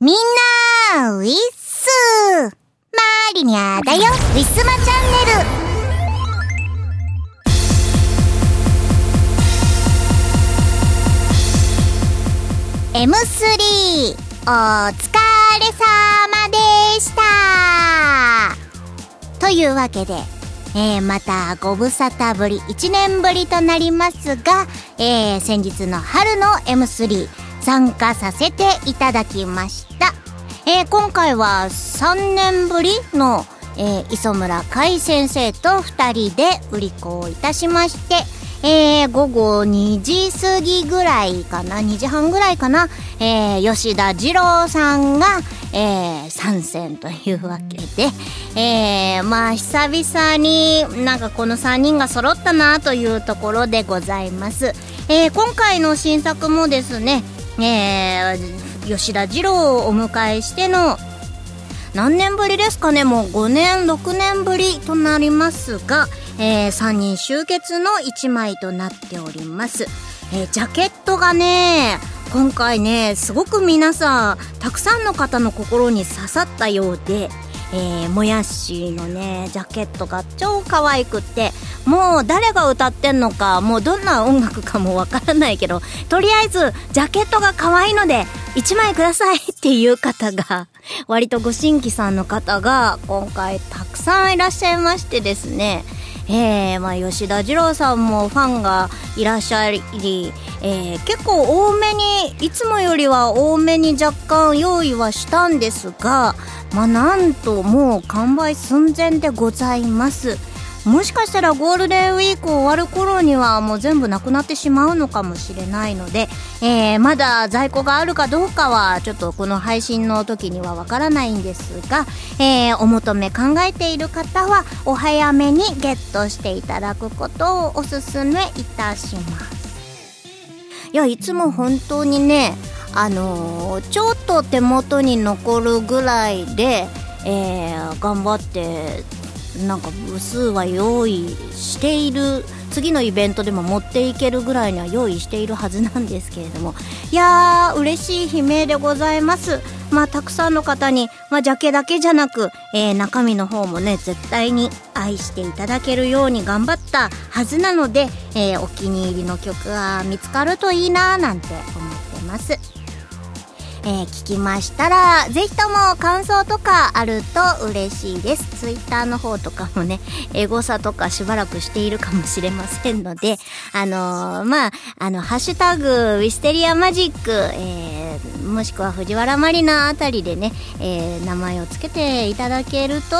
みんな、ウィッスマーリニャだよ、ウィスマチャンネル「M3 お疲れ様でした」というわけで、えー、またご無沙汰ぶり1年ぶりとなりますが、えー、先日の春の M3 参加させていただきました。えー、今回は3年ぶりの、えー、磯村海先生と2人で売り子をいたしまして、えー、午後2時過ぎぐらいかな、2時半ぐらいかな、えー、吉田二郎さんが、えー、参戦というわけで、えー、まあ久々になんかこの3人が揃ったなというところでございます。えー、今回の新作もですね、えー、吉田二郎をお迎えしての何年ぶりですかねもう5年6年ぶりとなりますが、えー、3人集結の1枚となっております、えー、ジャケットがね今回ねすごく皆さんたくさんの方の心に刺さったようでえー、もやしのねジャケットが超可愛くってもう誰が歌ってんのかもうどんな音楽かもわからないけどとりあえずジャケットが可愛いので1枚くださいっていう方が割とご新規さんの方が今回たくさんいらっしゃいましてですね。えー、まあ、吉田二郎さんもファンがいらっしゃり、えー、結構多めにいつもよりは多めに若干用意はしたんですが、まあ、なんともう完売寸前でございます。もしかしたらゴールデンウィーク終わる頃にはもう全部なくなってしまうのかもしれないので、えー、まだ在庫があるかどうかはちょっとこの配信の時にはわからないんですが、えー、お求め考えている方はお早めにゲットしていただくことをおすすめいたします。いやいつも本当にねあのー、ちょっと手元に残るぐらいで、えー、頑張ってなんか部数は用意している次のイベントでも持っていけるぐらいには用意しているはずなんですけれども。いやー嬉しい悲鳴でございます。まあたくさんの方に、まあ、ジャケだけじゃなく、えー、中身の方もね絶対に愛していただけるように頑張ったはずなので、えー、お気に入りの曲が見つかるといいなーなんて思ってます。えー、聞きましたら、ぜひとも感想とかあると嬉しいです。ツイッターの方とかもね、エゴサとかしばらくしているかもしれませんので、あのー、まあ、あの、ハッシュタグ、ウィステリアマジック、えー、もしくは藤原マリナあたりでね、えー、名前をつけていただけると、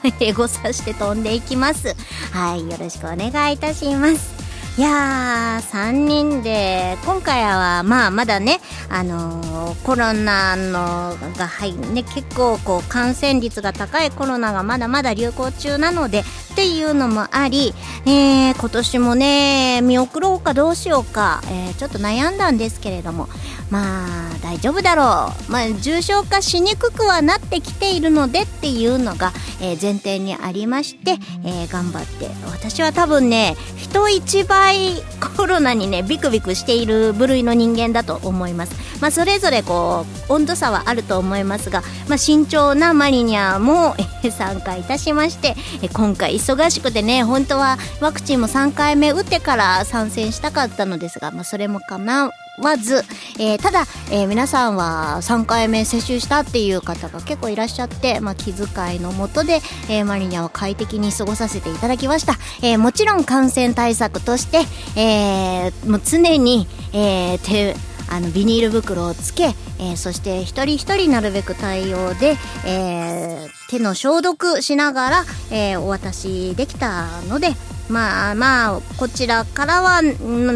エゴサして飛んでいきます。はい、よろしくお願いいたします。いやー、3人で、今回はまあまだね、あのー、コロナのがはいね、結構こう感染率が高いコロナがまだまだ流行中なので、っていうのもあり、えー、今年もね、見送ろうかどうしようか、えー、ちょっと悩んだんですけれども、まあ大丈夫だろう、まあ、重症化しにくくはなってきているのでっていうのが、えー、前提にありまして、えー、頑張って。私は多分ね人一倍コロナにねビクビクしている部類の人間だと思います、まあ、それぞれこう温度差はあると思いますが、まあ、慎重なマリニャーも、えー、参加いたしまして、えー、今回忙しくてね本当はワクチンも3回目打ってから参戦したかったのですが、まあ、それもかな。まず、えー、ただ、えー、皆さんは3回目接種したっていう方が結構いらっしゃって、まあ、気遣いのもとで、えー、マリニャを快適に過ごさせていただきました、えもちろん感染対策として、えもう常に、え手あのビニール袋をつけ、えー、そして一人一人なるべく対応で、えー、手の消毒しながら、えー、お渡しできたので、まあまあこちらからは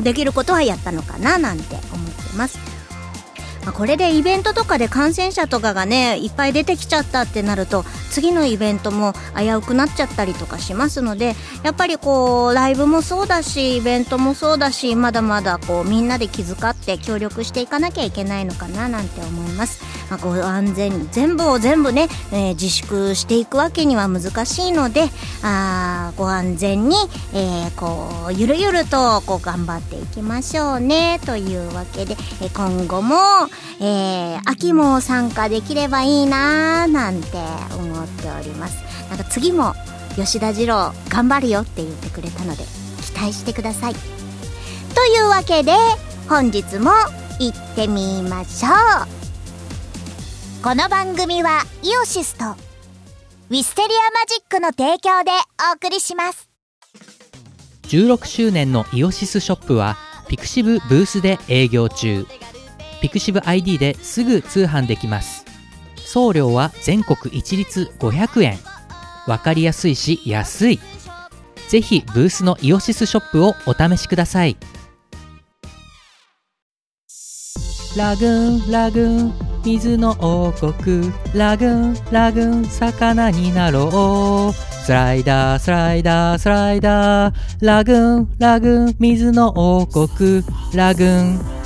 できることはやったのかななんて思ってます。まあ、これでイベントとかで感染者とかがねいっぱい出てきちゃったってなると次のイベントも危うくなっちゃったりとかしますのでやっぱりこうライブもそうだしイベントもそうだしまだまだこうみんなで気遣って協力していかなきゃいけないのかななんて思います、まあ、ご安全全部を全部ね、えー、自粛していくわけには難しいのであご安全に、えー、こうゆるゆるとこう頑張っていきましょうねというわけで、えー、今後もえー、秋も参加できればいいなーなんて思っております。なんか次も吉田二郎頑張るよって言ってくれたので期待してください。というわけで本日も行ってみましょう。この番組はイオシスとウィステリアマジックの提供でお送りします。16周年のイオシスショップはピクシブブースで営業中。ピクシブ ID ですぐ通販できます。送料は全国一律500円。わかりやすいし安い。ぜひブースのイオシスショップをお試しください。ラグーンラグーン水の王国。ラグーンラグーン魚になろう。スライダースライダースライダー。ラグーンラグーン水の王国。ラグーン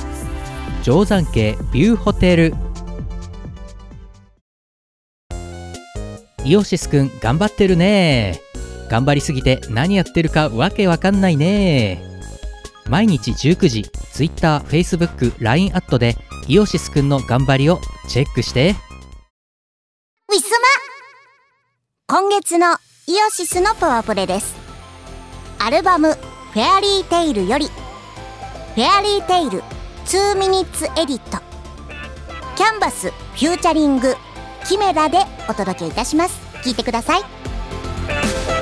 定山渓ビューホテル。イオシスくん頑張ってるね。頑張りすぎて何やってるかわけわかんないね。毎日19時 Twitter、Facebook、LINE アットでイオシスくんの頑張りをチェックして。ウィスマ。今月のイオシスのパワープレです。アルバム「フェアリーテイル」より「フェアリーテイル2ミニッツエディット」キャンバスフューチャリングキメラでお届けいたします。聞いてください。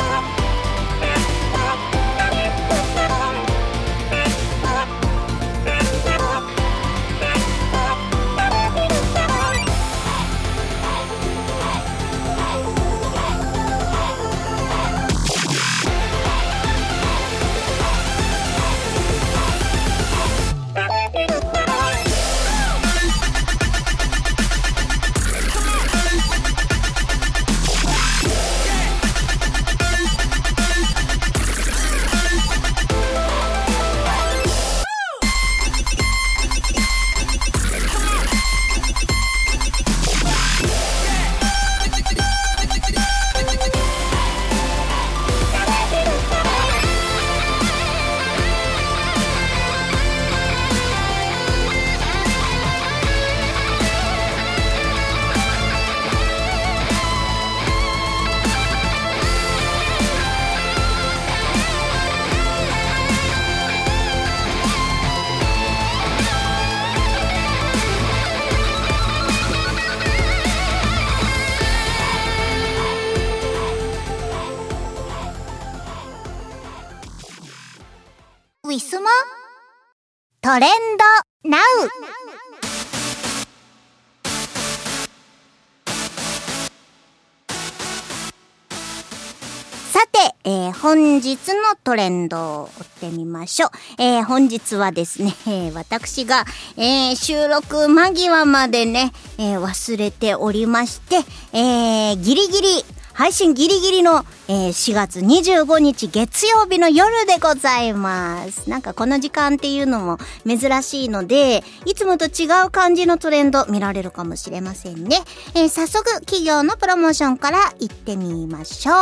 日のトレンドを追ってみましょう。えー、本日はですね、え、私が、えー、収録間際までね、えー、忘れておりまして、えー、ギリギリ配信ギリギリの、えー、4月25日月曜日の夜でございます。なんかこの時間っていうのも珍しいので、いつもと違う感じのトレンド見られるかもしれませんね。えー、早速企業のプロモーションから行ってみましょう。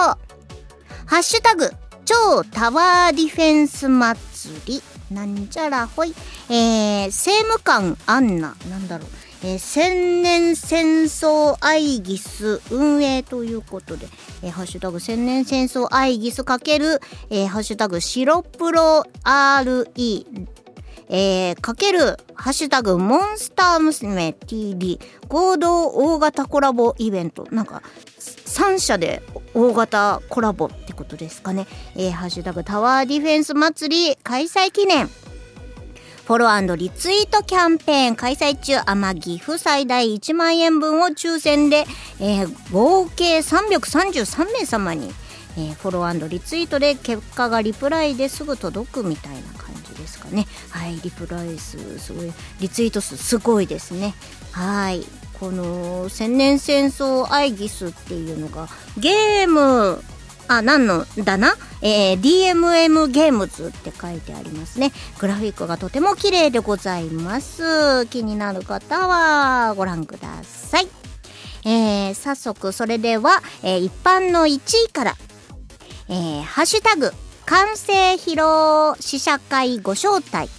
ハッシュタグ、超タワーディフェンス祭り。なんちゃらほい。えー、政務官アンナ。なんだろう。えー、千年戦争アイギス運営ということで、えー、ハッシュタグ千年戦争アイギスかける、えー、ハッシュタグ白プロ RE えー、かける、ハッシュタグ、モンスター娘 TV、合同大型コラボイベント。なんか、3社で大型コラボってことですかね。えー、ハッシュタグ、タワーディフェンス祭り開催記念。フォローリツイートキャンペーン開催中、天岐阜最大1万円分を抽選で、えー、合計333名様に、えー、フォローリツイートで結果がリプライですぐ届くみたいな感じですかね。はい、リプライ数すごい、リツイート数すごいですね。はい。この千年戦争アイギスっていうのがゲームあ、何のだな？えー、DMM ゲームズって書いてありますね。グラフィックがとても綺麗でございます。気になる方はご覧ください。えー、早速、それでは、えー、一般の1位から、えー、ハッシュタグ、完成披露試写会ご招待。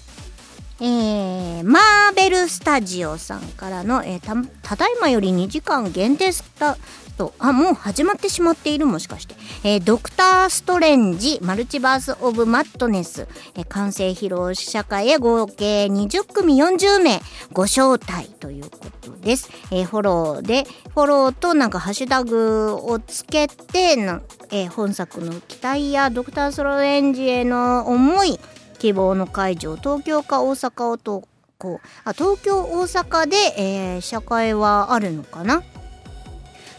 えー、マーベルスタジオさんからの、えー、たただいまより2時間限定スタとあもう始まってしまっているもしかして、えー、ドクター・ストレンジマルチバース・オブ・マットネス、えー、完成披露試写会へ合計20組40名ご招待ということです、えー、フォローでフォローとなんかハッシュタグをつけてな、え、本作の期待やドクター・ストレンジへの思い希望の会場東京か大阪をとこうあ東京大阪で、えー、試写会はあるのかな？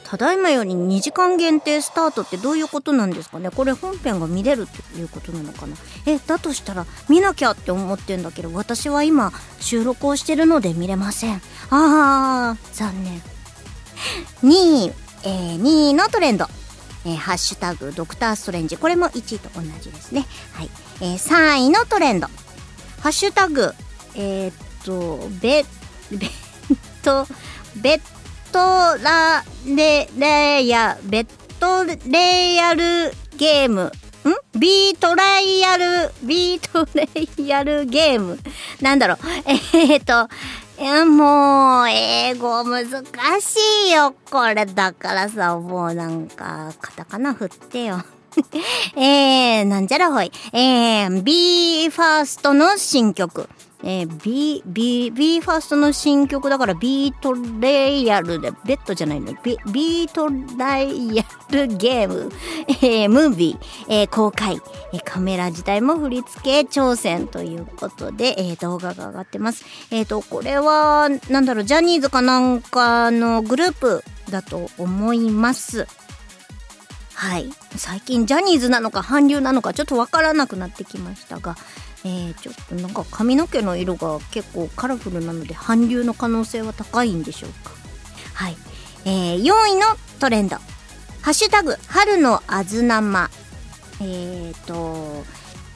ただいまより2時間限定スタートってどういうことなんですかね？これ本編が見れるっていうことなのかな？えだとしたら見なきゃって思ってんだけど私は今収録をしてるので見れません。あー残念。2位、えー、2位のトレンド。えー、ハッシュタグドクターストレンジ。これも1位と同じですね。はい、えー、3位のトレンド。ハッシュタグえー、っとベベットベットラレレヤベットレイヤルゲーム。ん？ビートライヤルビートレイヤルゲーム。なんだろう。えー、っといやもう英語難しいよ。これだからさもうなんかカタカナ振ってよ。えー、なんじゃらほい。えー、BE:FIRST の新曲。えー、B、B、B ファーストの新曲だからビートレイヤルで、ベッドじゃないの、ビビートレイヤルゲーム、えー、ムービー、えー、公開、えー、カメラ自体も振り付け挑戦ということで、えー、動画が上がってます。えっ、ー、と、これは、なんだろう、ジャニーズかなんかのグループだと思います。はい。最近ジャニーズなのか韓流なのかちょっとわからなくなってきましたが、えー、ちょっとなんか髪の毛の色が結構カラフルなので韓流の可能性は高いんでしょうか？はい、えー、4位のトレンド「ハッシュタグ春のあずなま」えっ、ー、と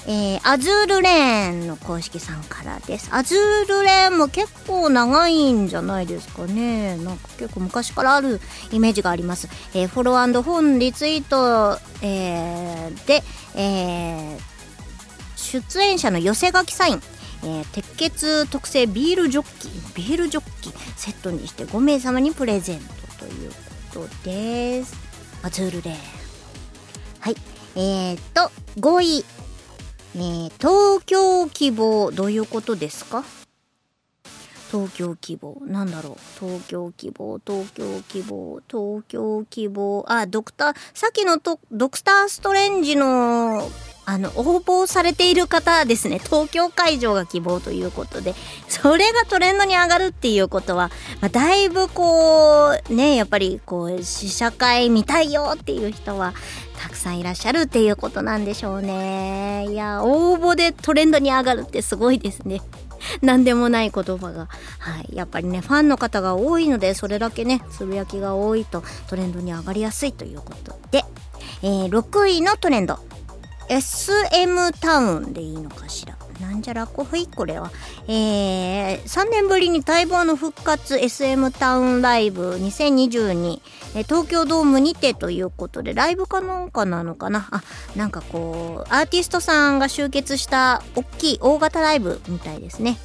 えー、アズールレーンの公式さんからです。アズールレーンも結構長いんじゃないですかね。なんか結構昔からあるイメージがあります。えー、フォロー本リツイート、えー、で、えー、出演者の寄せ書きサイン、えー、鉄血特製ビールジョッキビールジョッキセットにして5名様にプレゼントということですアズールではいえー、っと5位、えー、東京希望どういうことですか？東京希望なんだろう？東京希望東京希望東京希望。あドクターさっきのドクターストレンジのあの、応募されている方ですね、東京会場が希望ということで、それがトレンドに上がるっていうことは、まあ、だいぶこう、ね、やっぱりこう、試写会見たいよっていう人は、たくさんいらっしゃるっていうことなんでしょうね。いや、応募でトレンドに上がるってすごいですね。何でもない言葉が。はい。やっぱりね、ファンの方が多いので、それだけね、つぶやきが多いとトレンドに上がりやすいということで、えー、6位のトレンド。SM タウンでいいのかしら。なんじゃらこふいこれは。えー、3年ぶりに待望の復活 SM タウンライブ2022、え東京ドームにてということで、ライブかなんかなのかな？あ、なんかこう、アーティストさんが集結した大きい大型ライブみたいですね。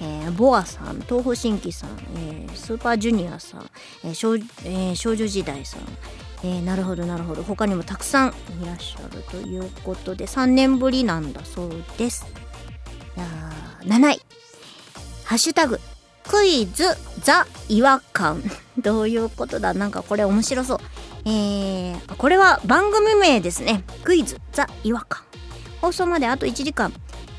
えー、ボアさん、東方神起さん、えー、スーパージュニアさん、えー少えー、少女時代さん、えー、なるほどなるほど。他にもたくさんいらっしゃるということで3年ぶりなんだそうです。7位ハッシュタグクイズザ違和感どういうことだ？なんかこれ面白そう。えー、これは番組名ですね。クイズザ違和感放送まであと1時間。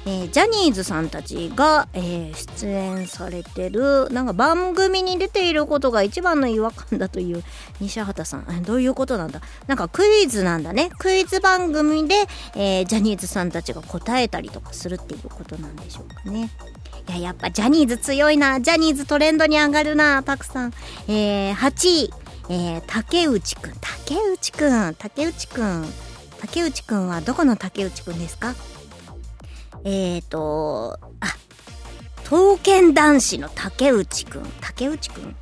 えー、ジャニーズさんたちが、えー、出演されてるなんか番組に出ていることが一番の違和感だという西畑さん。どういうことなんだ？なんかクイズなんだね。クイズ番組で、えー、ジャニーズさんたちが答えたりとかするっていうことなんでしょうかね。いややっぱジャニーズ強いな。ジャニーズトレンドに上がるなたくさん、えー、8位、えー、竹内くん。竹内くん。竹内くん。竹内くんはどこの竹内くんですか？えっ、ー、と、あ、刀剣男子の竹内くん。竹内くん？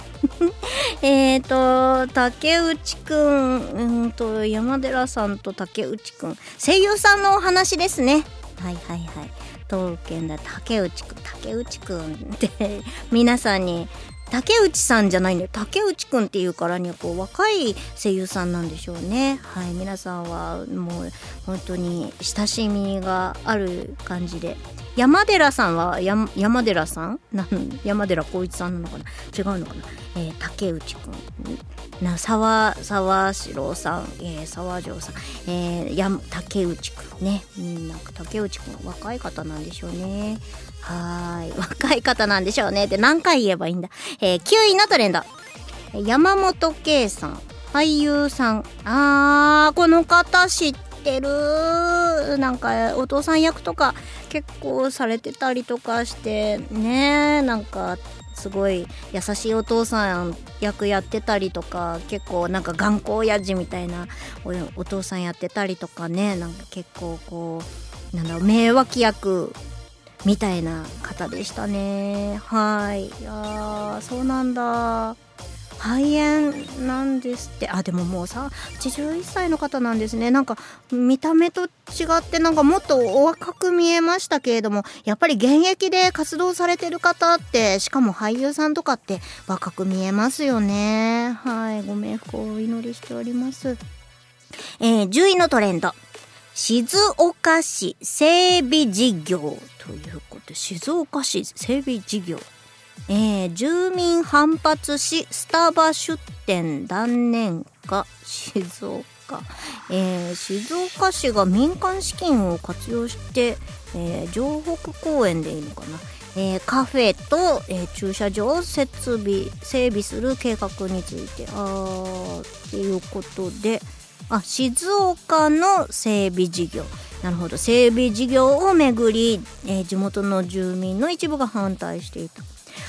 えっと、竹内くん、うんと、山寺さんと竹内くん。声優さんのお話ですね。はいはいはい。刀剣だ竹内くん竹内くんって皆さんに竹内さんじゃないんだよ。竹内くんっていうからにはこう若い声優さんなんでしょうね。はい。皆さんはもう本当に親しみがある感じで。山寺さんはや山寺さん？な山寺宏一さんなのかな？違うのかな、えー、竹内くんな沢沢四郎さん、えー、沢城さん、えー、や竹内くんね、うん、なんか竹内くん若い方なんでしょうねはい。若い方なんでしょうねって 何回言えばいいんだ？えー、9位のトレンド。山本圭さん。俳優さん。あー、この方知っててる。なんか、お父さん役とか結構されてたりとかして、ねなんか、すごい優しいお父さん役やってたりとか結構なんか頑固親父みたいなお父さんやってたりとかねなんか結構こうなんだろう名脇役みたいな方でしたね。はい。いやそうなんだ。肺炎なんですって。あでももうさ81歳の方なんですね。なんか見た目と違ってなんかもっとお若く見えましたけれどもやっぱり現役で活動されてる方ってしかも俳優さんとかって若く見えますよね。はいご冥福をお祈りしております。えー、10位のトレンド。静岡市整備事業ということで静岡市整備事業。えー、住民反発しスタバ出店断念か静岡、えー、静岡市が民間資金を活用して、えー、城北公園でいいのかな、えー、カフェと、えー、駐車場設備整備する計画について。あーっていうことで。あ静岡の整備事業。なるほど。整備事業をめぐり、えー、地元の住民の一部が反対していた。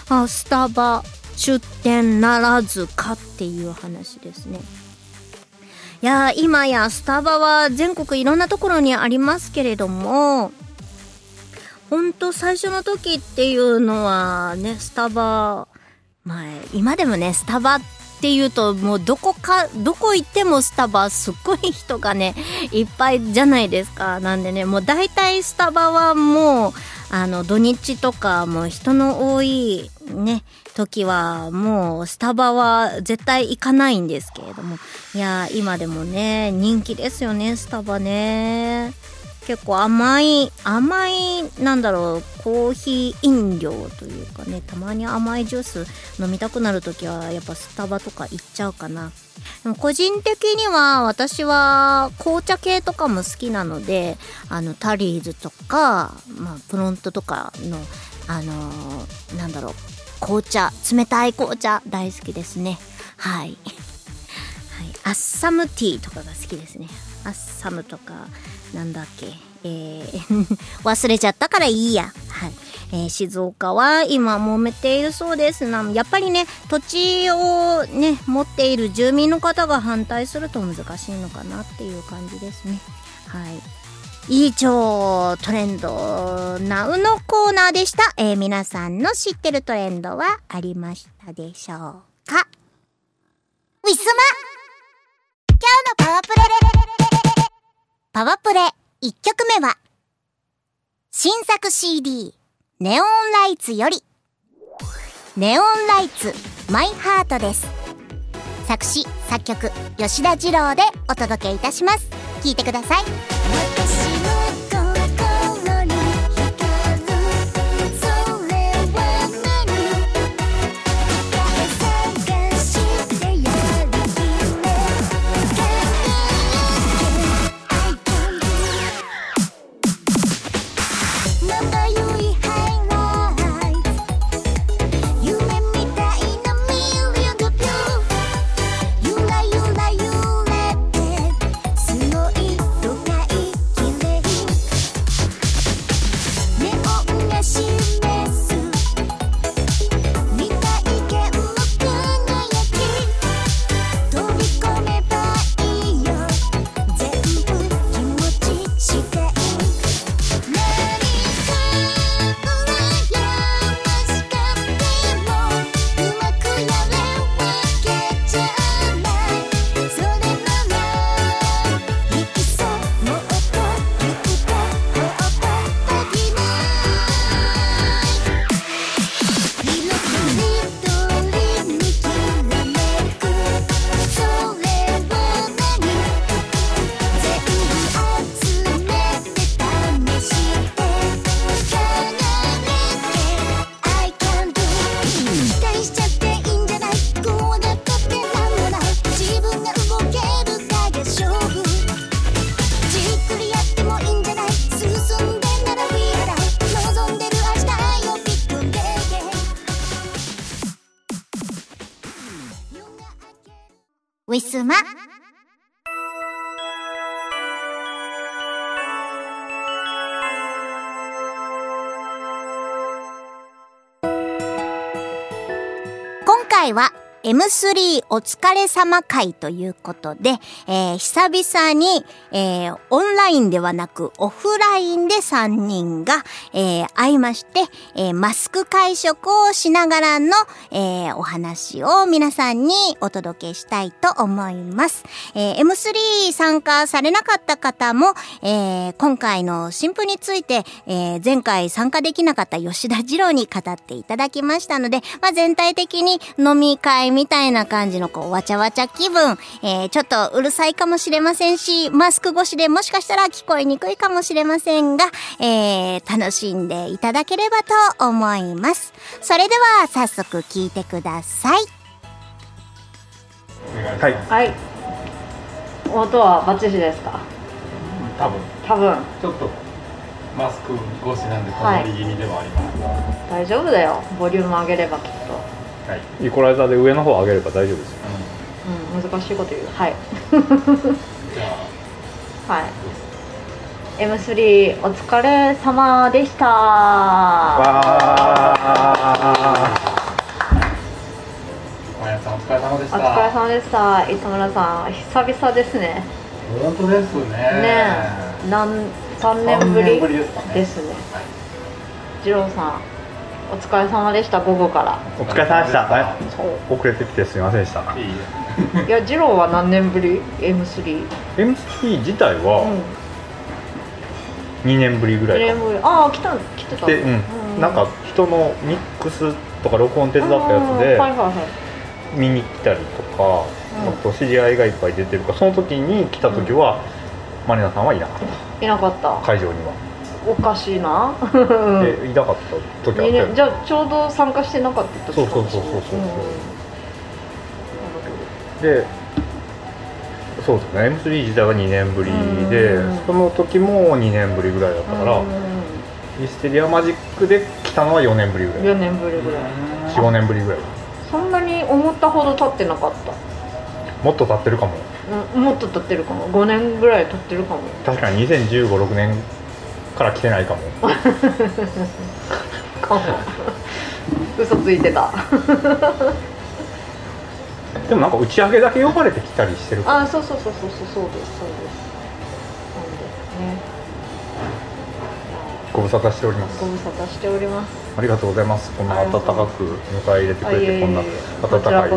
あスタバ出店ならずかっていう話ですね。いや今やスタバは全国いろんなところにありますけれどもほんと最初の時っていうのはねスタバまあ今でもねスタバってっていうともうどこかどこ行ってもスタバすっごい人がねいっぱいじゃないですか。なんでねもう大体スタバはもうあの土日とかも人の多いね時はもうスタバは絶対行かないんですけれども。いや今でもね人気ですよねスタバね。結構甘い甘いなんだろうコーヒー飲料というかねたまに甘いジュース飲みたくなる時はやっぱスタバとか行っちゃうかな。でも個人的には私は紅茶系とかも好きなのであのタリーズとか、まあ、プロントとかのあのー、なんだろう紅茶冷たい紅茶大好きですね、はい、アッサムティーとかが好きですね。アッサムとかなんだっけ、えー 忘れちゃったからいいや。はい。えー、静岡は今揉めているそうですな。やっぱりね、土地をね、持っている住民の方が反対すると難しいのかなっていう感じですね。はい。以上、トレンド、ナウのコーナーでした。えー、皆さんの知ってるトレンドはありましたでしょうか？ウィスマ今日のパワープレパワプレ1曲目は、新作 CD、ネオンライツより、ネオンライツ、マイハートです。作詞、作曲、吉田二郎でお届けいたします。聴いてください。ウィスマ今回は M3 お疲れ様会ということで、えー久々に、えーオンラインではなくオフラインで3人が、えー会いまして、えーマスク会食をしながらの、えーお話を皆さんにお届けしたいと思います。えー M3 参加されなかった方も、えー今回の新婦について、えー前回参加できなかった吉田二郎に語っていただきましたので、まあ、全体的に飲み会みたいな感じのこうわちゃわちゃ気分、えーちょっとうるさいかもしれませんし、マスク越しでもしかしたら聞こえにくいかもしれませんが、えー楽しんでいただければと思います。それでは早速聞いてください。はい、はい。音はバッチリですか？多分多分ちょっとマスク越しなんではい曇り気味ではありますが、は大丈夫だよ。ボリューム上げればきっと。い、イコライザーで上の方上げれば大丈夫ですようん、難しいこと言う。はい。はい。M3 お疲れ様でした。お疲れ様でしたお疲れ様でした。糸村さん、久々ですね。本当ですねねえ、なん三年ぶりですかねですね。はい次郎さん、お疲れ様でした。午後から。ーお疲れ様でしたはいそう。遅れてきてすみませんでしたいいえいや、次郎は何年ぶり？M3。MC 自体うはん。2年ぶりぐらいか年ぶり。ああ、来た来てた。で、うん、なんか人のミックスとか録音手伝ったやつではいはい。見に来たりとか、うんあと知り合いがいっぱい出てるからその時に来た時は、マリナさんはいなかっいなかったた。会場には、おかしいな。で いなかった時あったよ。二年じゃあちょうど参加してなかった時そうそうそうそうそうんなるでそうですね。M3 自体は2年ぶりでうん。その時も2年ぶりぐらいだったから、うん。ミステリアマジックで来たのは4年ぶりぐらい。4年ぶりぐらい。45年ぶりぐらい。そんなに思ったほど経ってなかった。もっと経ってるかも。うんもっと経ってるかも。5年ぐらい経ってるかも。確かに2 0 1 5 6年から来てないかも。か も嘘ついてた。でもなんか打ち上げだけ呼ばれてきたりしてるから。あそうそうそうそうそうそうですそうです。なんでねご無沙汰しております。ご無沙汰しております。ありがとうございます。こんな温かく迎え入れてくれてこんなこ温ちらかい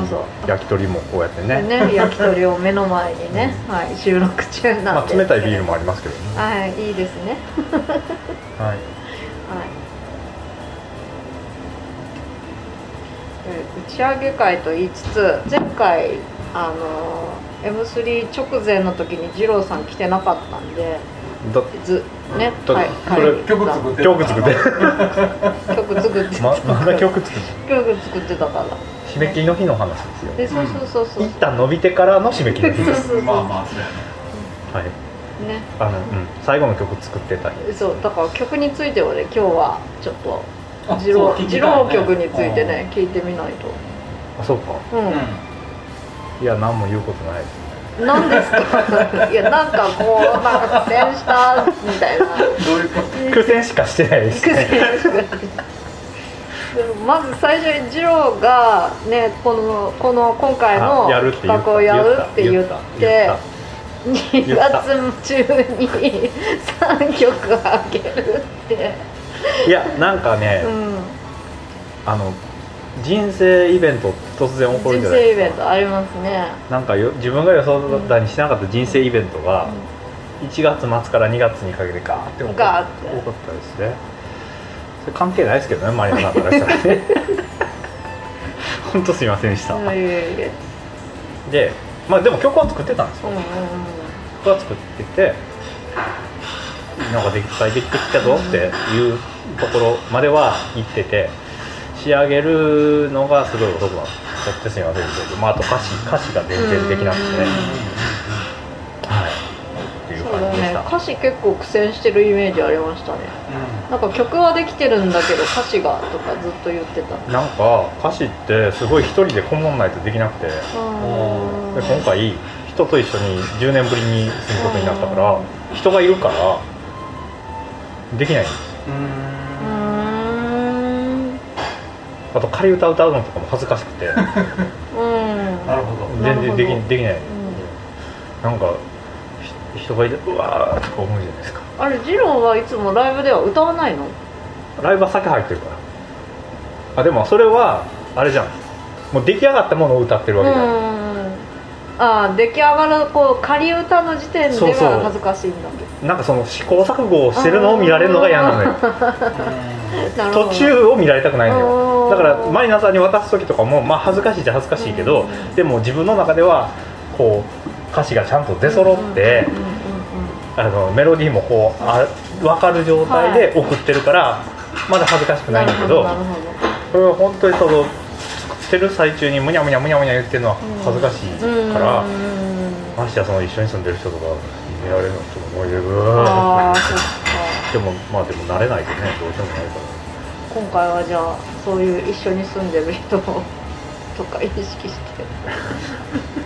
焼き鳥もこうやってね。ね焼き鳥を目の前にね、はい、収録中なんで、まあ、冷たいビールもありますけどね。はいいいですね。はい。はい。え打ち上げ会と言いつつ前回あの M3 直前の時に二郎さん来てなかったんでだずねだはいそれ曲作って曲作って。曲作ってままだ曲作って曲作ってたから 締め切りの日の話ですよ。でそうそうそうそう。一旦伸びてからの締め切りの日です。そうそうまあまあそうやね。はい。ね。あの、うん、最後の曲作ってた日。そうだから曲についてはね今日はちょっとあ二郎そう聞きたいね。二郎曲についてね聞いてみないと。あそうか。ううん。いや何も言うことないです何ですか？いやなんかこうなんか苦戦したみたいな。どういうこと？苦戦しかしてないです苦ね戦したでもまず最初に二郎がねこのこの今回の企画をやるって言ってった。2月中に3曲あげるって。いやなんかね、うん。あの人生イベント突然起こる人じゃない生イベンですかトありますね。なんかよ自分が予想だにしなかった人生イベントが1月末から2月にかけてガーって起こって。多かったですねそれ関係ないですけどねマリナさんからしたらね。本当すいませんでした、でまあでも曲は作ってたんですよ。うんうん曲は作っててなんかできできてきたぞっていうところまでは行ってて仕上げるのがすごい遅くなっちゃってすみませんけど、まあ、あと歌詞歌詞が全然できなくてね。はい。っていうそうだね感じでした。歌詞結構苦戦してるイメージありましたね。なんか曲はできてるんだけど歌詞がとかずっと言ってた。なんか歌詞ってすごい一人でこもんないとできなくて。でうん今回人と一緒に10年ぶりに住むことになったから人がいるからできないんです。うんあと仮歌歌うのとかも恥ずかしくて。うん。なるほど。全然できできない、ん。なんかひ人がいてうわーとか思うじゃないですか。あれジローはいつもライブでは歌わないの？ライブは先入ってるから。あでもそれはあれじゃん。もう出来上がったものを歌ってるわけじゃん、うんああ出来上がるこう仮歌の時点でそうそう。は恥ずかしいんだなんかその試行錯誤をしてるのを見られるのが嫌なのよ。なるほど途中を見られたくないのよ。うんだからマリナさんに渡す時とかもまあ恥ずかしいっちゃ恥ずかしいけどうんでも自分の中ではこう歌詞がちゃんと出揃ってうんうんうんうんあのメロディーもこうあ分かる状態で送ってるからまだ恥ずかしくないんだけどなるほどなるこれは本当にその作ってる最中にむにゃむにゃむにゃむにゃ言ってるのは恥ずかしいからましてやその一緒に住んでる人とか見られるのと思い出る。ああそっか。でもまあでも慣れないとねどうしようもないから。今回はじゃあそういう一緒に住んでる人をとか意識して。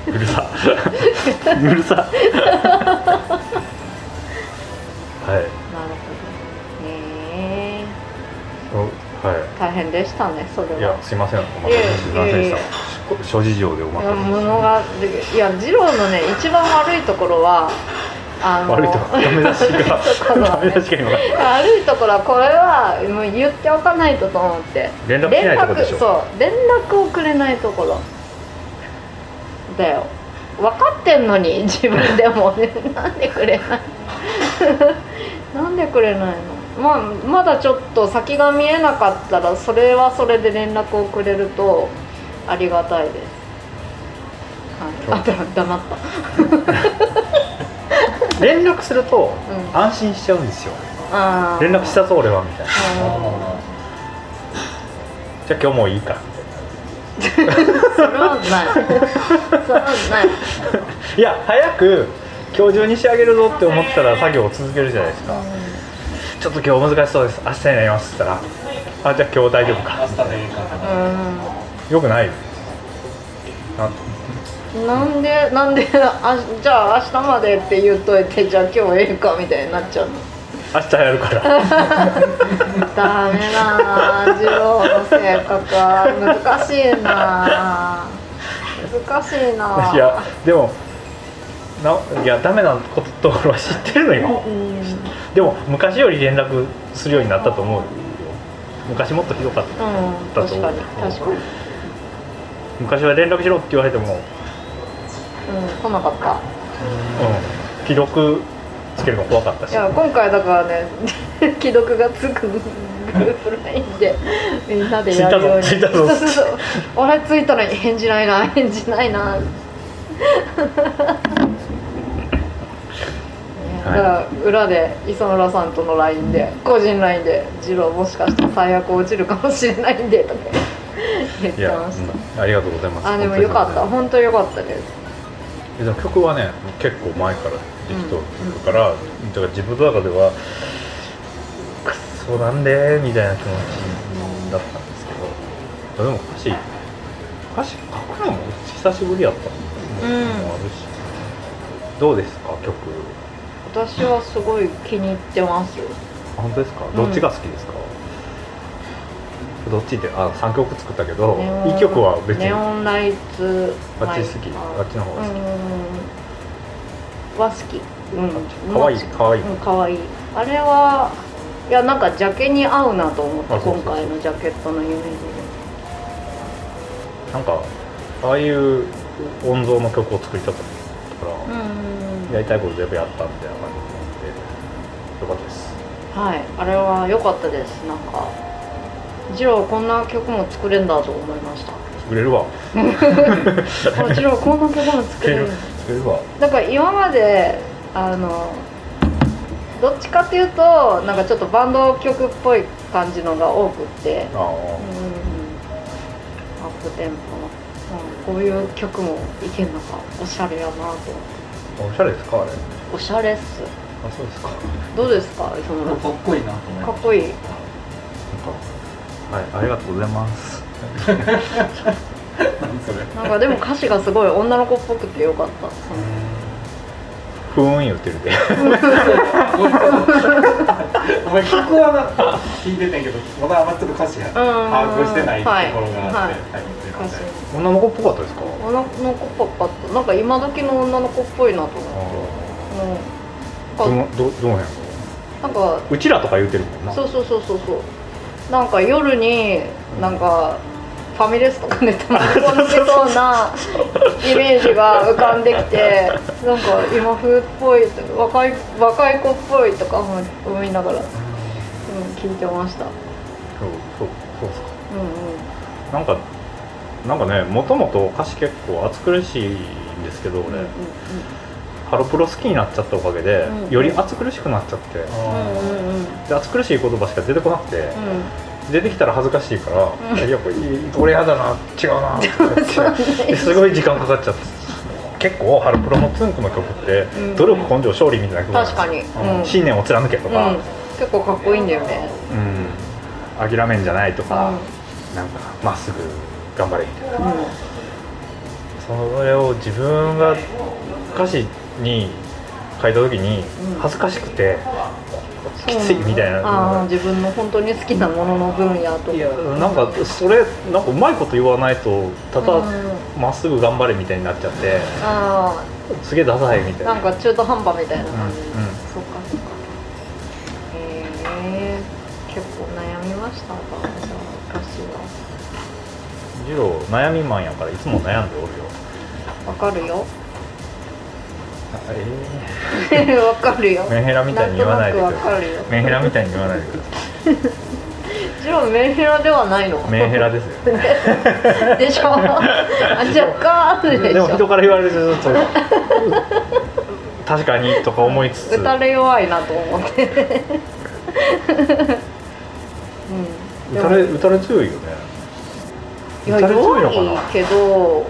うるさ。うるさ。はい。なるほどへえ大変でしたねそれは。いやすいません。お待たせすいませんでした。諸事情でおいや待たせしまし物がでいや二郎のね一番悪いところはあのた悪いとこダメ出しがダメ出しが今。悪いところはこれはもう言っておかないとと思って。連絡しないとこでしょ。そう。連絡をくれないところだよ。分かってんのに自分でもなんでくれないなんでくれないの？まあまだちょっと先が見えなかったらそれはそれで連絡をくれるとありがたいです。はい、あだ黙った。連絡するとうん。安心しちゃうんですよ。あー。連絡したぞ俺はみたいな。あじゃあ今日もういいか。ーそれはない。それはない。いや早く今日中に仕上げるぞって思ったら作業を続けるじゃないですかちょっと今日難しそうです。明日になりますって言ったら。あじゃあ今日大丈夫か。明日でいいかうんよくないなんとなんでなんであじゃあ明日までって言っといてじゃあ今日ええかみたいになっちゃうの。明日やるから。ダメだな。次郎の性格は難しいな。難しいな。いやでもないやダメなことところは知ってるのよ。うんでも昔より連絡するようになったと思うよ。昔もっとひどかったう。ん確かに確かに。昔は連絡しろって言われても、うん、うん来なかった。既読つけるの怖かったし。いや今回だからね 既読がつくグループ LINE でみんなでやるように。ついたぞついたぞ。そうそうそう。俺ついたのに返事ないな返事ないなだから裏で磯村さんとの LINE で個人 LINE で「次郎もしかして最悪落ちるかもしれないんで」とか言ってました。うんありがとうございます。あでもよかった。本当よかったです。でも曲はね結構前からできとるから、だから自分の中ではくっそなんでみたいな気持ちだったんですけどでも歌詞歌詞書くのも久しぶりやったのもあるし、どうですか曲？私はすごい気に入ってます。あ本当ですか？ん。どっちが好きですか、どっちってあ3曲作ったけどネオン1曲は別に。ネオンライツあっち好き？あっちの方が好き。うん。は好き。うん。かわいいかわいい。うんかわい。いあれはいやなんかジャケに合うなと思って今回のジャケットのイメージなんかああいう音像の曲を作りたかったから、でうん。やりたいこと全部やったみたいなよかったです。はい。あれは良かったです。なんかジローこんな曲も作れんだと思いました。作れるわ。あジローこんな曲も作作れる。作れるわ。なんか今まであのどっちかっていうとなんかちょっとバンド曲っぽい感じのが多くって。ああ。うん。アップテンポの、うん、こういう曲もいけんのか。おしゃれやなと思って。おしゃれですかあれ。おしゃれっすあそうですか。どうですか？磯村かっこいいなと思いまかっこいい。なんかはいありがとうございます。す 何それ。なんかでも歌詞がすごい女の子っぽくてよかった。ふーん言ってるで。お前曲はな聞いてたんやけどまだまだちょっと歌詞や把握してないところがあってはい。はい。女の子っぽかったですか？女の子っぽかった。なんか今時の女の子っぽいなと思って。うんどのどどの辺？なんか。うちらとか言うてるもんな。そうそうそうそうそう。なんか夜になんかファミレスとかでたまに 込んでそうなイメージが浮かんできてなんか今風っぽい若い若い子っぽいとか思思いながら、うん、聞いてました。そうそうそうですか。うんうん。なんかなんかねもともと歌詞結構暑苦しいんですけど俺、うんうんハロプロ好きになっちゃったおかげで、うん。より暑苦しくなっちゃってで暑苦しい言葉しか出てこなくて、うん。出てきたら恥ずかしいから、うん。いやこれ俺やだな違うなってすごい時間かかっちゃって結構ハロプロのツンクの曲って、うん。努力根性勝利みたいな曲確かに。うん。信念を貫けとか、うん、結構かっこいいんだよね。うん。諦めんじゃないとか、うん。なんかまっすぐ頑張れみたいな。うん。それを自分が歌詞に書いた時にうん。恥ずかしくて、きついみたいな。自分の本当に好きなものの分野とか。いやなんかそれなんかうまいこと言わないとただうん。まっすぐ頑張れみたいになっちゃってあすげえダサいみたいな。あなんか中途半端みたいな感じ、うん。うんそっかそっか。へえ結構悩みましたか？じゃあ歌詞ジロー悩みマンやからいつも悩んでおるよ。はわかるよえ わかるよ。ー、メンヘラみたいに言わないでくださいメンヘラみたいに言わないでくださジローメンヘラではないの？いメンヘラですよ。でしょ？あ若干あるでしょ？でも人から言われるとちょっと確かにとか思いつつ。打たれ弱いなと思って。うん。打たれ打たれ強いよね。いや打たれ強いけど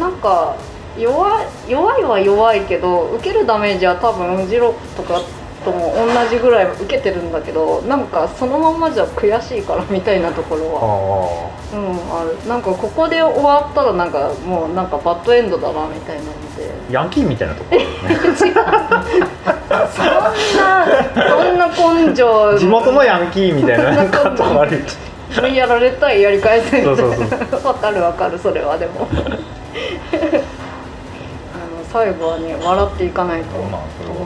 なんか弱い弱いは弱いけど受けるダメージは多分ジロとかとも同じぐらい受けてるんだけどなんかそのまんまじゃ悔しいからみたいなところはあうんある。なんかここで終わったらなんかもうなんかバッドエンドだなみたいなので。あヤンキーみたいなとこあるよね。違う。そんなそんな根性。地元のヤンキーみたいななんかあるよ やられたいやり返せそうそうそう。わかるわかるそれはでも最後はね笑っていかないと、まあそれは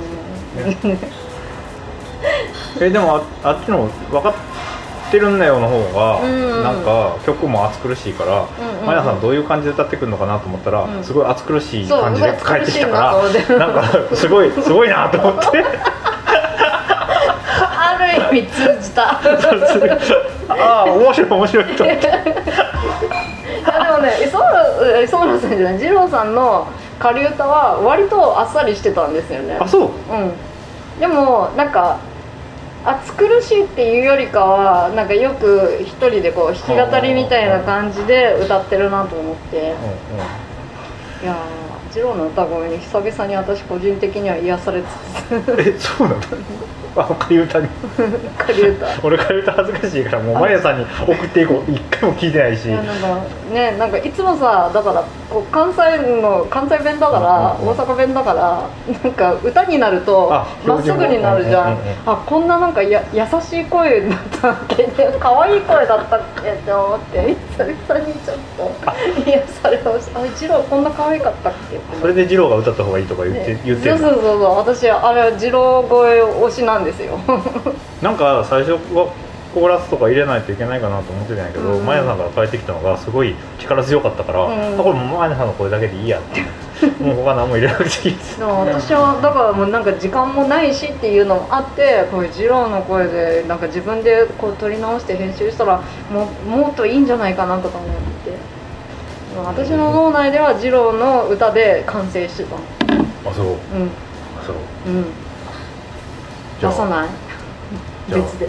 うん。えでもああっちの分かってるんだよの方が、うんなんか曲も暑苦しいから、うんうんマヤさんどういう感じで歌ってくるのかなと思ったら、うん。すごい暑苦しい感じで帰ってきたから なんかすごいすごいなと思って。ある意味通じた。ああ面白い面白いと思って。いやでもね磯村さんじゃない二郎さんの仮歌は割とあっさりしてたんですよね。あそう。うん。でもなんか暑苦しいっていうよりかはなんかよく一人でこう弾き語りみたいな感じで歌ってるなと思って。うんうん。いやー二郎の歌声に久々に私個人的には癒されつえそうなんだあ仮歌につ仮歌俺仮歌恥ずかしいからもうマヤさんに送っていこう。一回も聞いてないし。いやなんかねなんかいつもさだからこう関西の関西弁だから大阪弁だからなんか歌になるとあまっすぐになるじゃん。うんうんうん。あこんななんかや優しい声だったっけ可愛い声だったっけって思って久々にちょっと癒されました。あ一郎こんな可愛かったっけそれで二郎が歌った方がいいとか言って,、ね。言ってるそうそうそうそう。私あれは二郎声推しなんですよ。なんか最初はコーラスとか入れないといけないかなと思ってたんやけど、うん。マヤさんから帰ってきたのがすごい力強かったから、うん。あこれもうマヤさんの声だけでいいやって。もう他何も入れなくていいです。私はだからもうなんか時間もないしっていうのもあってこういう二郎の声でなんか自分でこう撮り直して編集したらもうもっといいんじゃないかなとか思って。私の脳内では二郎の歌で完成してた。あそう。うん。あそう。うん出さない？別で。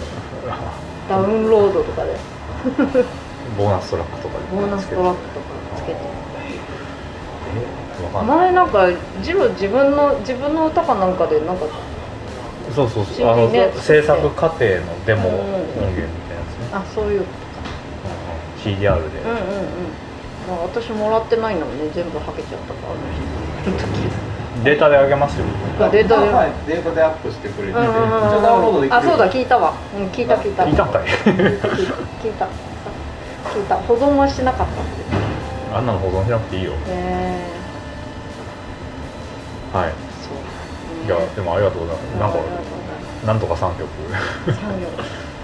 ダウンロードとかで。ボーナストラックとかでボーナストラックとかつけて。前なんかジロー自分の自分の歌かなんかでなんかそうそうそう。あの制作過程のデモうん音源みたいなやつね、あそういう CDR で、うんうんうん。まあ私もらってないのにね。全部はけちゃったから。あの時データであげますよ。あデータで。はい。データでアップしてくれて。て、うんうんうん。一応ダウンロードできるあそうだ聞いたわ、うん、聞いた聞いた。聞いたんかい。聞いた。聞いた。聞いた。保存はしなかった。あんなの保存しなくていいよ。え。はい。ー、そう。いやでもありがとうございます。なんかなんとか3曲。三曲。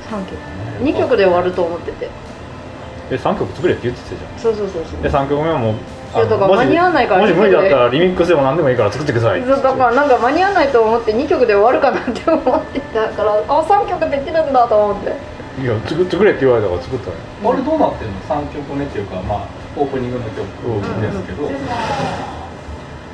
三曲。二曲で終わると思ってて。え3曲作れって言ってたじゃん。そうそうそうそう。で3曲目はもうだから間に合わないからもし無理だったらリミックスでも何でもいいから作ってください。そうだからなんか間に合わないと思って2曲で終わるかなって思って。たからあ三3曲できるんだと思って。いや作作れって言われたから作ったのよ。あれどうなってんの？3曲目っていうかまあオープニングの曲ですけど、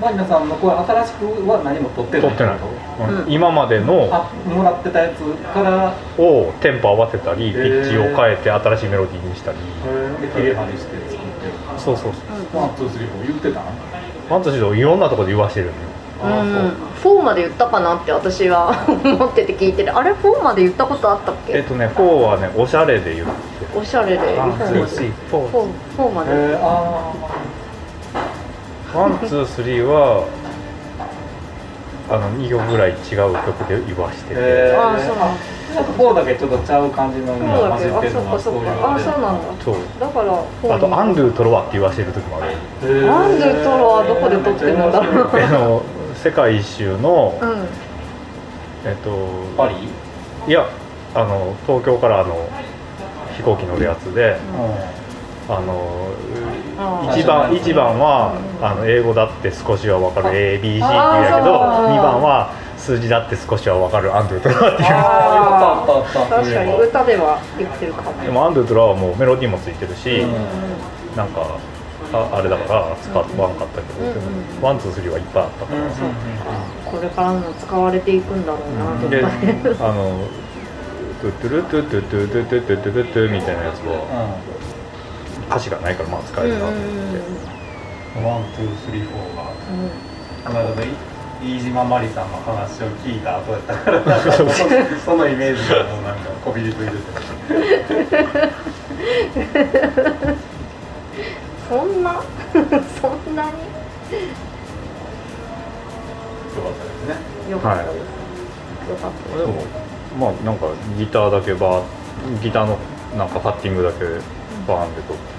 マリナさんの声新しくは何も撮ってない。撮ってない、うん。うん。今までのあもらってたやつから。をテンポ合わせたりピッチを変えて新しいメロディーにしたり。で切り貼りして作ってる。そうそうそう one two three four 言ってたん？ one two three いろんなところで言わしてるのよ。あうん。4まで言ったかなって私は思ってて聞いてるあれ4まで言ったことあったっけ？えっとね4はねおしゃれで言っておしゃれで。4 one まで two three 4 4, 4まで、えー、あ one two three はあの2曲ぐらい違う曲で言わしてて、ーえー、あーそうなんだなんか4だけちょっとちゃう感じのそうだっけあ混じってるそういうか。あそうなんだ。そう。だから4あと un deux trois って言わしてる時もある。アンドゥトロはどこで撮ってるんだろう。あの世界一周の、うん。えっとパリ？いやあの東京からあの飛行機乗るやつで、あのあー。一番一番はあの英語だって少しは分かる ABC って言うんやけどあー2番は数字だって少しは分かる un deux trois っていうあああったあったあった確かに歌では言ってるかも。でも un deux trois はもうメロディーもついてるし、うん。なんかああれだから使わんかったけど、 one two three はいっぱいあったから、これからも使われていくんだろうなとでか。ねあのトゥトゥルトゥトゥトゥトゥトゥトゥトゥトゥトゥみたいなやつは歌詞がないからまあ使えるなと思って、 one、two、three、four が。この間の飯島まりさんの話を聞いた後やったから、そのそのイメージがもうなんかこびりついてて。そんな？そんなに？よかったですね。よかったです、よかった。ですでもまあなんかギターだけバーギターのなんかパッティングだけバーンで撮って、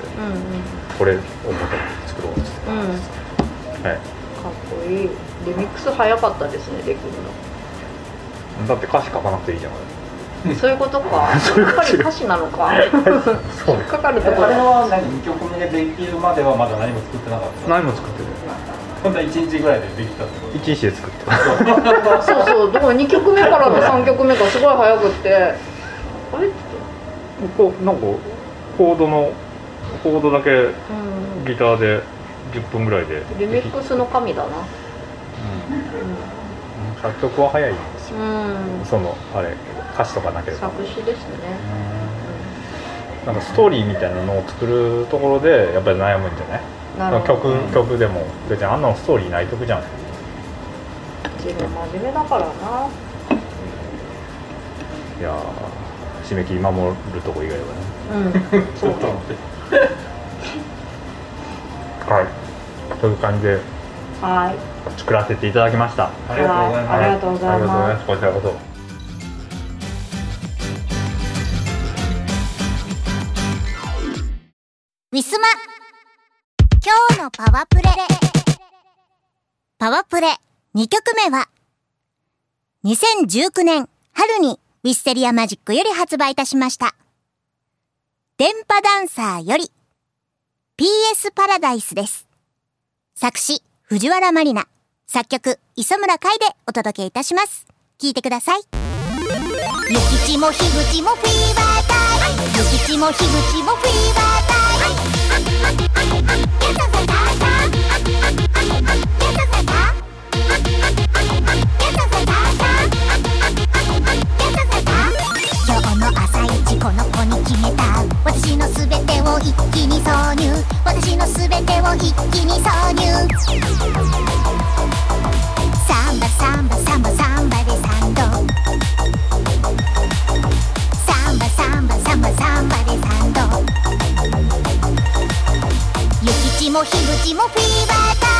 これをまた作ろうって言って、はい、かっこいい。リミックス早かったですねできるだって歌詞書かなくていいじゃないのそういうことか。そういうことやっぱり歌詞なのか。そう。引っかかるところ。は何？2曲目できるまではまだ何も作ってなかった。何も作ってる本当は1日ぐらいでできたってこと。一日で作ってるそうそう。だから2曲目からの3曲目がすごい早くって。あれってこうなんかコードのコードだけうん。ギターで10分ぐらいでリミックスの神だな。作曲は早い。んですようん。そのあれ歌詞とかなければ。作詞ですね。なんかストーリーみたいなのを作るところでやっぱり悩むんじゃない？な曲曲でも。別にあんなのストーリーない曲じゃん。自分真面目だからな。いやー締め切り守るとこ以外はね。うん。そうちょっと待って。はい。という感じで。はい。作らせていただきました。ありがとうございます。ありがとうござい。ありがとうございまます。こちらこそ。ウィスマ今日のパワプレ。パワプレ。2曲目は2019年春にウィステリアマジックより発売いたしました電波ダンサーより PS パラダイスです。作詞藤原まりな。作曲磯村海でお届けいたします。聴いてください。ゆきちもひぐちもフィーバータイム。ゆきちもひぐちもフィーバータイム。やったぜたたやったぜたやったぜこに決めた私のすべてを一気に挿入私のすべてを一気に挿入サンバサンバサンバサンバでサンドサンバサンバサンバサンバでサンド諭吉も樋口もフィーバーター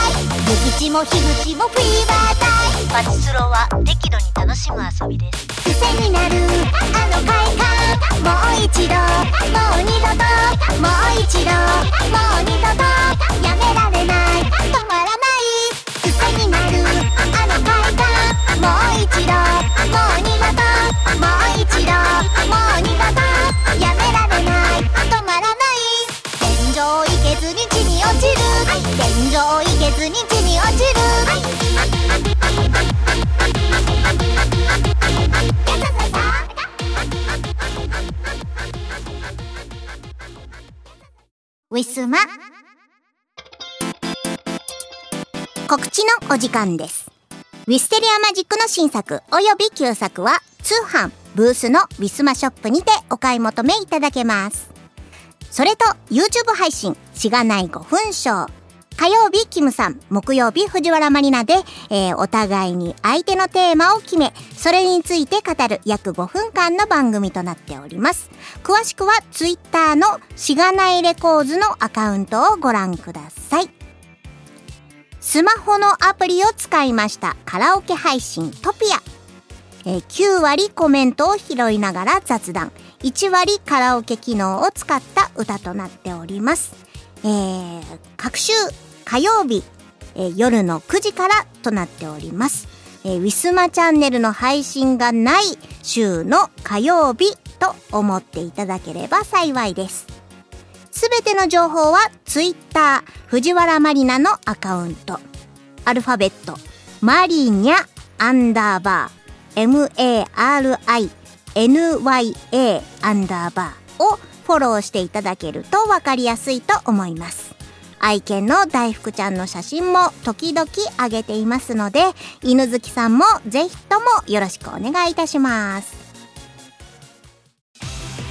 出口も樋口もフリーバータイムパチスロは適度に楽しむ遊びです癖になる。あの快感。もう一度。もう二度と。もう一度。もう二度と。やめられない。ウィスマ告知のお時間です。ウィステリアマジックの新作および旧作は通販ブースのウィスマショップにてお買い求めいただけます。それと YouTube 配信しがない5分ショー火曜日キムさん。木曜日藤原マリナで、えーお互いに相手のテーマを決めそれについて語る約5分間の番組となっております。詳しくは Twitter のしがないレコーズのアカウントをご覧ください。スマホのアプリを使いましたカラオケ配信トピア。えー9割コメントを拾いながら雑談。1割カラオケ機能を使った歌となっております、えー各週火曜日、えー夜の9時からとなっております、えーウィスマチャンネルの配信がない週の火曜日と思っていただければ幸いです。すべての情報はツイッター藤原マリナのアカウント。アルファベットマリニャアンダーバー MARINYA アンダーバーをフォローしていただけるとわかりやすいと思います。愛犬の大福ちゃんの写真も時々上げていますので犬好きさんもぜひともよろしくお願いいたします。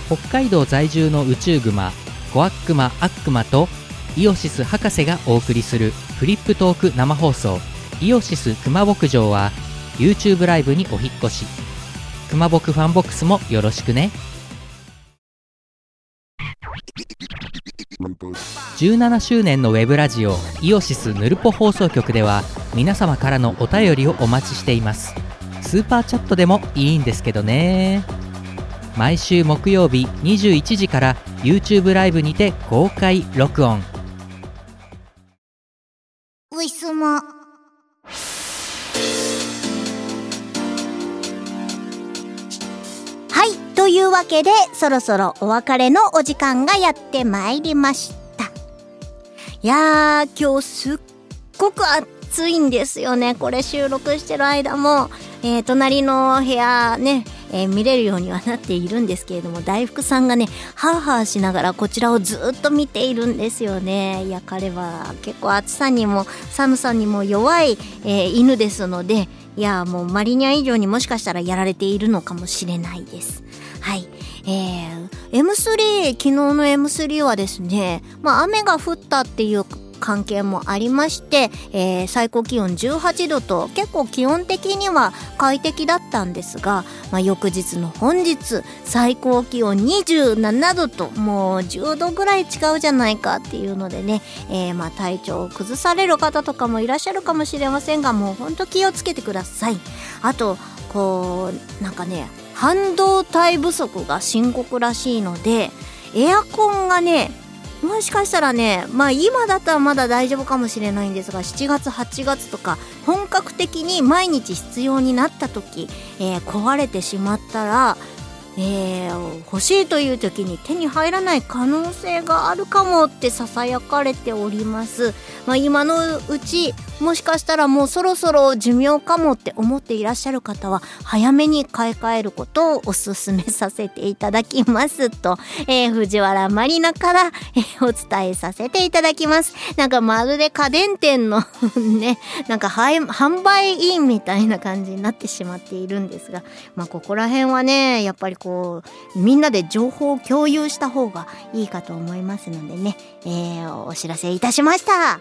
北海道在住の宇宙グマコアックマアックマとイオシス博士がお送りするフリップトーク生放送イオシス熊牧場は YouTube ライブにお引っ越し。熊牧ファンボックスもよろしくね。17周年のウェブラジオイオシスヌルポ放送局では皆様からのお便りをお待ちしています。スーパーチャットでもいいんですけどね。毎週木曜日21時から YouTube ライブにて公開録音。ウィスマというわけでそろそろお別れのお時間がやってまいりました。いやー今日すっごく暑いんですよね。これ収録してる間も、えー隣の部屋ねえー見れるようにはなっているんですけれども大福さんがねハーハーしながらこちらをずっと見ているんですよね。いや彼は結構暑さにも寒さにも弱い、えー犬ですのでいやもうマリニャ以上にもしかしたらやられているのかもしれないです。えー、M3 昨日の M3 はですねまあ雨が降ったっていう関係もありまして、えー最高気温18度と結構気温的には快適だったんですが、まあ、翌日の本日最高気温27度ともう10度ぐらい違うじゃないかっていうのでね、えーまあ体調を崩される方とかもいらっしゃるかもしれませんがもうほんと気をつけてください。あとこうなんかね半導体不足が深刻らしいのでエアコンがねもしかしたらねまあ今だったらまだ大丈夫かもしれないんですが7月8月とか本格的に毎日必要になった時、えー壊れてしまったら、えー欲しいという時に手に入らない可能性があるかもってささやかれております、まあ、今のうちもしかしたらもうそろそろ寿命かもって思っていらっしゃる方は早めに買い替えることをお勧めさせていただきますと、えー藤原マリナから、えーお伝えさせていただきます。なんかまるで家電店のね、なんか販売員みたいな感じになってしまっているんですが、まあここら辺はね、やっぱりこう、みんなで情報を共有した方がいいかと思いますのでね、えーお知らせいたしました。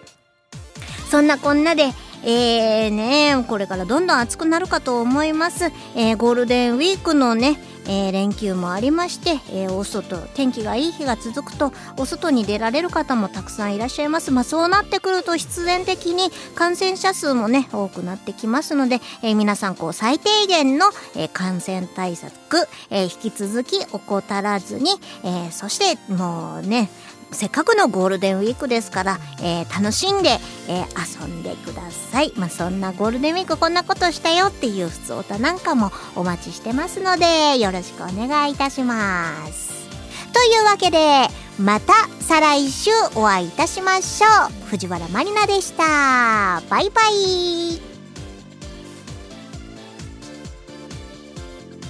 そんなこんなで、えーね、これからどんどん暑くなるかと思います。えーゴールデンウィークのね、えー連休もありまして、えーお外天気がいい日が続くとお外に出られる方もたくさんいらっしゃいます。まあそうなってくると必然的に感染者数もね多くなってきますので、えー皆さんこう最低限の、え感染対策、え引き続き怠らずに、えそしてもうねせっかくのゴールデンウィークですから、えー楽しんで、えー遊んでください。まあ、そんなゴールデンウィークこんなことしたよっていう普通歌なんかもお待ちしてますので、よろしくお願いいたします。というわけで、また再来週お会いいたしましょう。藤原まりなでした。バイバイ。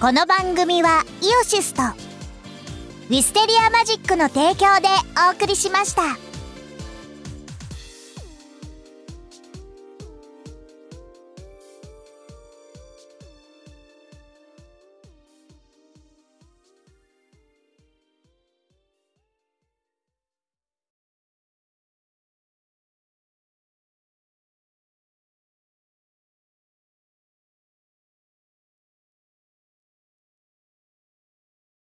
この番組はイオシスとウィステリアマジックの提供でお送りしました。